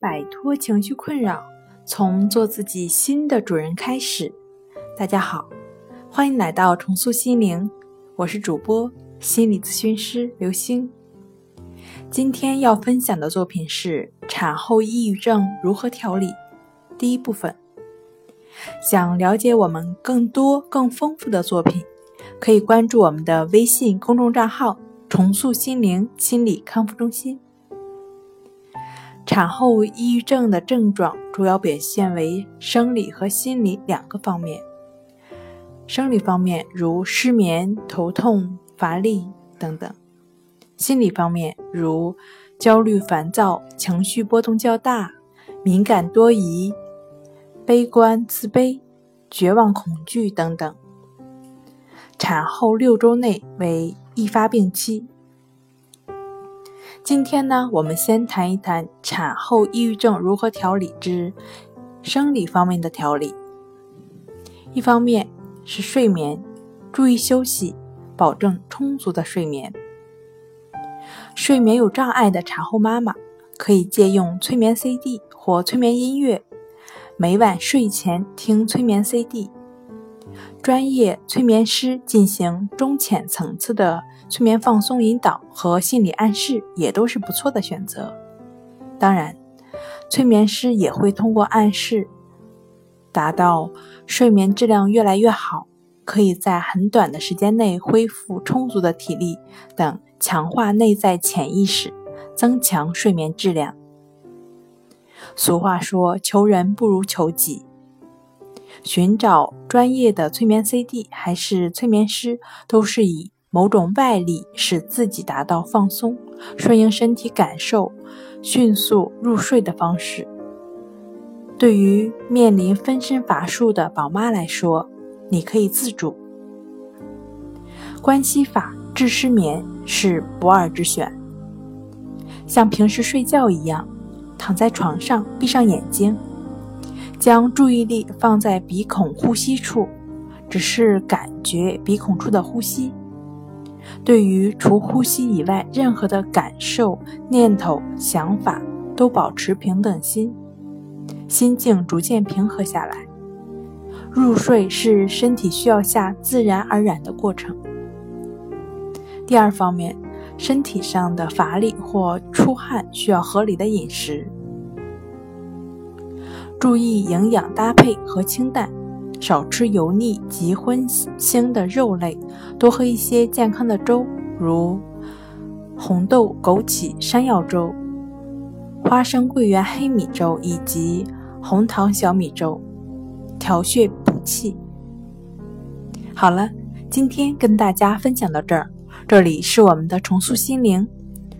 摆脱情绪困扰，从做自己新的主人开始。大家好，欢迎来到重塑心灵，我是主播心理咨询师刘星。今天要分享的作品是产后抑郁症如何调理，第一部分。想了解我们更多更丰富的作品，可以关注我们的微信公众账号“重塑心灵心理康复中心”。产后抑郁症的症状主要表现为生理和心理两个方面。生理方面如失眠、头痛、乏力等等；心理方面如焦虑、烦躁、情绪波动较大、敏感多疑、悲观、自卑、绝望、恐惧等等。产后六周内为易发病期。今天呢，我们先谈一谈产后抑郁症如何调理之生理方面的调理。一方面是睡眠，注意休息，保证充足的睡眠。睡眠有障碍的产后妈妈可以借用催眠 CD 或催眠音乐，每晚睡前听催眠 CD。专业催眠师进行中浅层次的催眠放松引导和心理暗示，也都是不错的选择。当然，催眠师也会通过暗示，达到睡眠质量越来越好，可以在很短的时间内恢复充足的体力等，强化内在潜意识，增强睡眠质量。俗话说：“求人不如求己。”寻找专业的催眠 CD 还是催眠师，都是以某种外力使自己达到放松、顺应身体感受、迅速入睡的方式。对于面临分身乏术的宝妈来说，你可以自主。关系法治失眠是不二之选。像平时睡觉一样，躺在床上，闭上眼睛。将注意力放在鼻孔呼吸处，只是感觉鼻孔处的呼吸。对于除呼吸以外任何的感受、念头、想法，都保持平等心，心境逐渐平和下来。入睡是身体需要下自然而然的过程。第二方面，身体上的乏力或出汗需要合理的饮食。注意营养搭配和清淡，少吃油腻及荤腥的肉类，多喝一些健康的粥，如红豆枸杞山药粥、花生桂圆黑米粥以及红糖小米粥，调血补气。好了，今天跟大家分享到这儿，这里是我们的重塑心灵。